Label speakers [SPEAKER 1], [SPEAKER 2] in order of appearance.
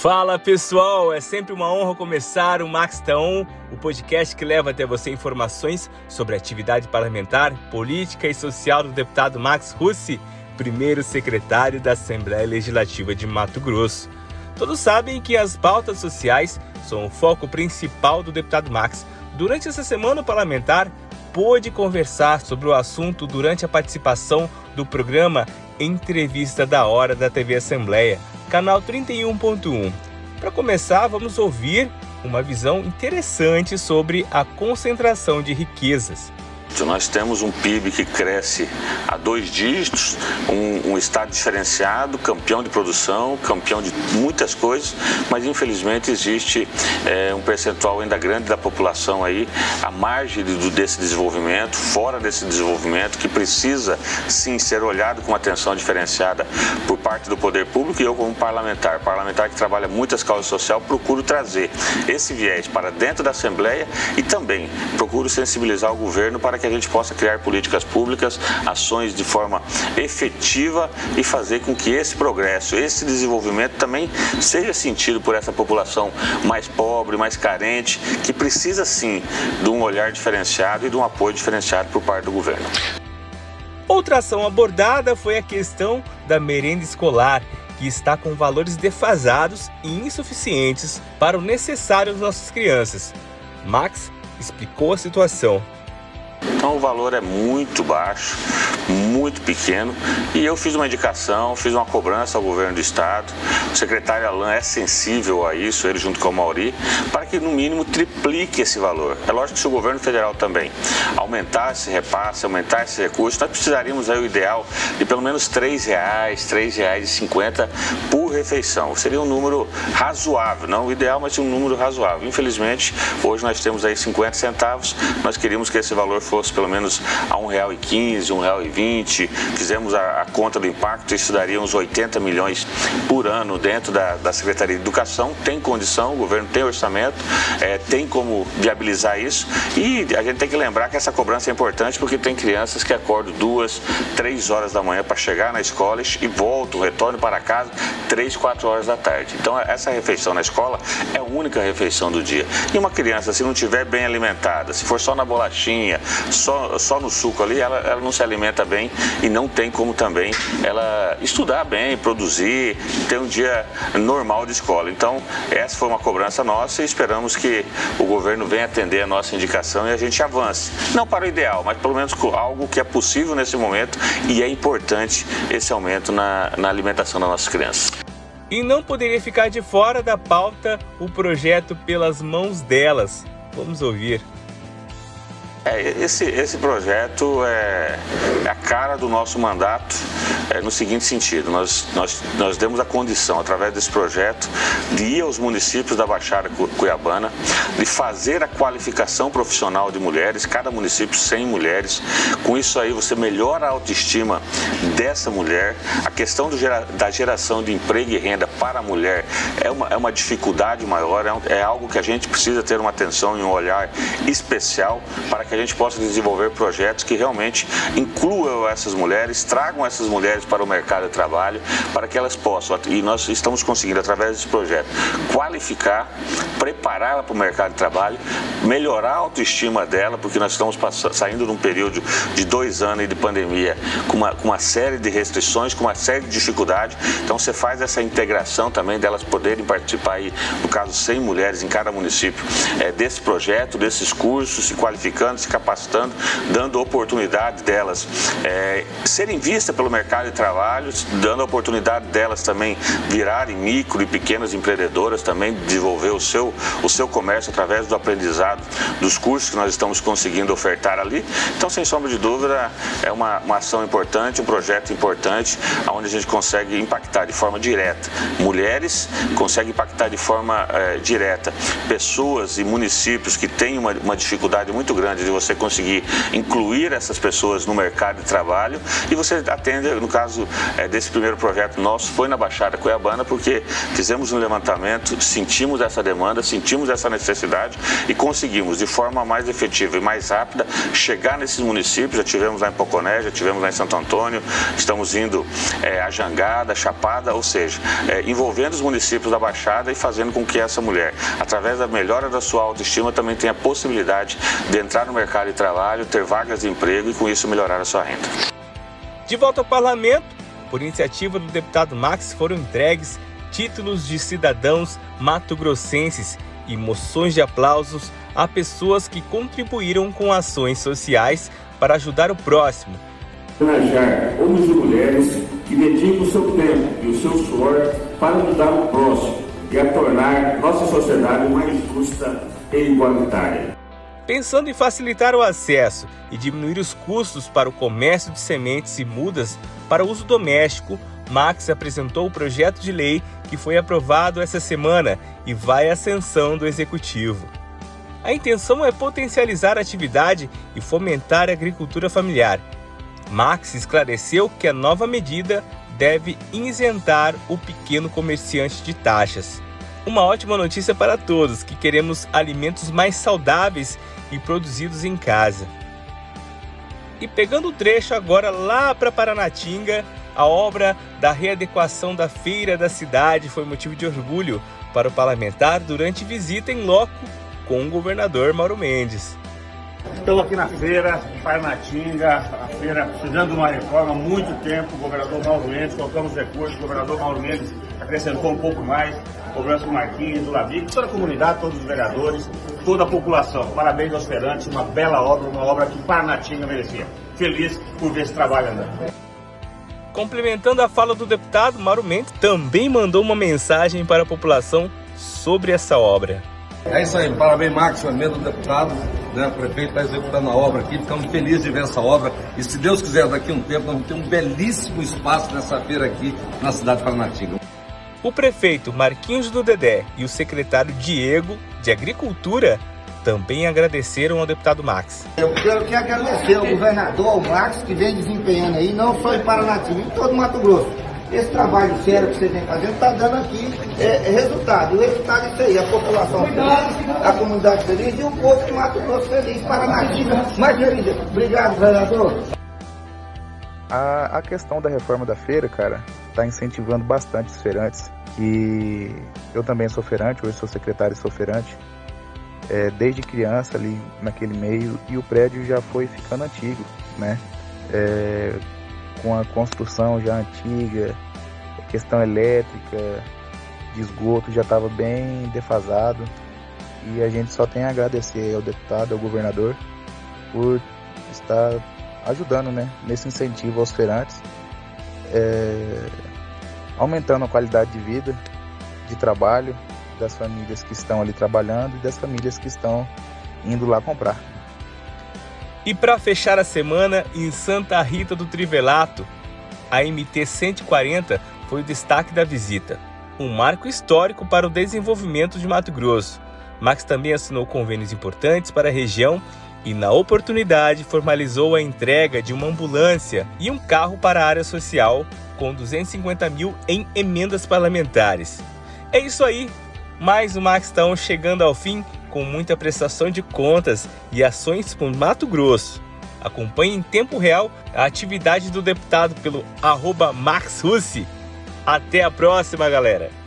[SPEAKER 1] Fala pessoal, é sempre uma honra começar o Max Taon, o podcast que leva até você informações sobre a atividade parlamentar, política e social do deputado Max Russi, primeiro secretário da Assembleia Legislativa de Mato Grosso. Todos sabem que as pautas sociais são o foco principal do deputado Max. Durante essa semana parlamentar, pôde conversar sobre o assunto durante a participação do programa Entrevista da Hora da TV Assembleia canal 31.1. Para começar, vamos ouvir uma visão interessante sobre a concentração de riquezas.
[SPEAKER 2] Nós temos um PIB que cresce a dois dígitos, um, um, estado diferenciado, campeão de produção, campeão de muitas coisas, mas infelizmente existe é, um percentual ainda grande da população aí à margem de, desse desenvolvimento, fora desse desenvolvimento, que precisa sim ser olhado com atenção diferenciada por parte do poder público e eu como parlamentar, parlamentar que trabalha muitas causas sociais, procuro trazer esse viés para dentro da Assembleia e também procuro sensibilizar o governo para que que a gente possa criar políticas públicas, ações de forma efetiva e fazer com que esse progresso, esse desenvolvimento também seja sentido por essa população mais pobre, mais carente, que precisa sim de um olhar diferenciado e de um apoio diferenciado por parte do governo.
[SPEAKER 1] Outra ação abordada foi a questão da merenda escolar, que está com valores defasados e insuficientes para o necessário às nossas crianças. Max explicou a situação.
[SPEAKER 2] Então o valor é muito baixo, muito pequeno. E eu fiz uma indicação, fiz uma cobrança ao governo do estado. O secretário Alain é sensível a isso, ele junto com o Mauri, para que no mínimo triplique esse valor. É lógico que se o governo federal também aumentar esse repasse, aumentar esse recurso, nós precisaríamos aí o ideal de pelo menos R$ reais, R$ reais e cinquenta por refeição. Seria um número razoável, não o ideal, mas um número razoável. Infelizmente, hoje nós temos aí 50 centavos, nós queríamos que esse valor fosse pelo menos a R$ 1,15, R$ 1,20. Fizemos a, a, conta do impacto, isso daria uns 80 milhões por ano dentro da, da Secretaria de Educação. Tem condição, o governo tem orçamento, é, tem como viabilizar isso. E a gente tem que lembrar que essa cobrança é importante porque tem crianças que acordam duas, três horas da manhã para chegar na escola e voltam, retornam para casa três, quatro horas da tarde. Então essa refeição na escola é a única refeição do dia. E uma criança, se não estiver bem alimentada, se for só na bolachinha, só, só no suco ali, ela, ela não se alimenta bem e não tem como também ela estudar bem, produzir, ter um dia normal de escola. Então, essa foi uma cobrança nossa e esperamos que o governo venha atender a nossa indicação e a gente avance. Não para o ideal, mas pelo menos algo que é possível nesse momento e é importante esse aumento na, na alimentação das nossas crianças.
[SPEAKER 1] E não poderia ficar de fora da pauta o projeto Pelas Mãos Delas. Vamos ouvir.
[SPEAKER 2] É, esse, esse projeto é, é, a cara do nosso mandato é, no seguinte sentido: nós, nós, nós demos a condição, através desse projeto, de ir aos municípios da Baixada Cuiabana, de fazer a qualificação profissional de mulheres, cada município 100 mulheres. Com isso aí, você melhora a autoestima dessa mulher. A questão gera, da geração de emprego e renda para a mulher é uma, é uma dificuldade maior, é, um, é algo que a gente precisa ter uma atenção e um olhar especial para que a gente possa desenvolver projetos que realmente incluam essas mulheres, tragam essas mulheres para o mercado de trabalho, para que elas possam, e nós estamos conseguindo, através desse projeto, qualificar, prepará-la para o mercado de trabalho, melhorar a autoestima dela, porque nós estamos saindo de um período de dois anos de pandemia com uma, com uma série de restrições, com uma série de dificuldades. Então você faz essa integração também delas poderem participar aí, no caso 100 mulheres em cada município, é, desse projeto, desses cursos, se qualificando, se capacitando, dando oportunidade delas é, serem vistas pelo mercado de trabalho, dando oportunidade delas também virarem micro e pequenas empreendedoras, também desenvolver o seu, o seu comércio através do aprendizado dos cursos que nós estamos conseguindo ofertar ali. Então, sem sombra de dúvida, é uma, uma ação importante, um projeto importante, onde a gente consegue impactar de forma direta mulheres, consegue impactar de forma é, direta pessoas e municípios que têm uma, uma dificuldade muito grande de você conseguir incluir essas pessoas no mercado de trabalho e você atende, no caso é, desse primeiro projeto nosso foi na Baixada Cuiabana, porque fizemos um levantamento, sentimos essa demanda, sentimos essa necessidade e conseguimos, de forma mais efetiva e mais rápida, chegar nesses municípios. Já tivemos lá em Poconé, já tivemos lá em Santo Antônio, estamos indo é, a Jangada, Chapada, ou seja, é, envolvendo os municípios da Baixada e fazendo com que essa mulher, através da melhora da sua autoestima, também tenha a possibilidade de entrar no mercado de trabalho, ter vagas de emprego e com isso melhorar a sua renda.
[SPEAKER 1] De volta ao parlamento, por iniciativa do deputado Max, foram entregues títulos de cidadãos mato-grossenses e moções de aplausos a pessoas que contribuíram com ações sociais para ajudar o próximo.
[SPEAKER 3] Homenagear homens e mulheres que dedicam o seu tempo e o seu suor para ajudar o próximo e a tornar nossa sociedade mais justa e igualitária.
[SPEAKER 1] Pensando em facilitar o acesso e diminuir os custos para o comércio de sementes e mudas para uso doméstico, Max apresentou o projeto de lei que foi aprovado essa semana e vai à ascensão do executivo. A intenção é potencializar a atividade e fomentar a agricultura familiar. Max esclareceu que a nova medida deve isentar o pequeno comerciante de taxas. Uma ótima notícia para todos que queremos alimentos mais saudáveis e produzidos em casa. E pegando o trecho agora lá para Paranatinga, a obra da readequação da feira da cidade foi motivo de orgulho para o parlamentar durante visita em loco com o governador Mauro Mendes.
[SPEAKER 4] Estou aqui na feira, Parnatinga, a feira precisando de uma reforma há muito tempo. O governador Mauro Mendes, colocamos recursos, o governador Mauro Mendes acrescentou um pouco mais, cobrança do Marquinhos, do Lavic, toda a comunidade, todos os vereadores, toda a população. Parabéns aos feirantes, uma bela obra, uma obra que Parnatinga merecia. Feliz por ver esse trabalho andando.
[SPEAKER 1] Complementando a fala do deputado, Mauro Mendes também mandou uma mensagem para a população sobre essa obra.
[SPEAKER 5] É isso aí, parabéns Marcos, emenda do deputado, né? o prefeito está executando a obra aqui, ficamos felizes de ver essa obra e se Deus quiser daqui a um tempo nós vamos ter um belíssimo espaço nessa feira aqui na cidade de Paranatinga.
[SPEAKER 1] O prefeito Marquinhos do Dedé e o secretário Diego de Agricultura também agradeceram ao deputado Max.
[SPEAKER 6] Eu quero que agradecer ao governador, ao Max, que vem desempenhando aí, não só em Paranatinga, em todo Mato Grosso. Esse trabalho sério que você vem fazendo está dando aqui é, resultado. O resultado é isso aí, a população feliz, a comunidade feliz e o povo de Mato Grosso feliz, Paranatinga mais feliz. Obrigado, governador.
[SPEAKER 7] A, a questão da reforma da feira, cara, está incentivando bastante os feirantes. E eu também sou feirante, hoje sou secretário e sou feirante é, desde criança ali naquele meio e o prédio já foi ficando antigo, né? É, com a construção já antiga, questão elétrica, de esgoto já estava bem defasado e a gente só tem a agradecer ao deputado, ao governador por estar ajudando, né, nesse incentivo aos feirantes, é, aumentando a qualidade de vida, de trabalho das famílias que estão ali trabalhando e das famílias que estão indo lá comprar.
[SPEAKER 1] E para fechar a semana, em Santa Rita do Trivelato, a MT 140 foi o destaque da visita. Um marco histórico para o desenvolvimento de Mato Grosso. Max também assinou convênios importantes para a região e, na oportunidade, formalizou a entrega de uma ambulância e um carro para a área social, com 250 mil em emendas parlamentares. É isso aí, mais o Maxtão chegando ao fim com muita prestação de contas e ações por Mato Grosso. Acompanhe em tempo real a atividade do deputado pelo arroba Max Russi. Até a próxima, galera!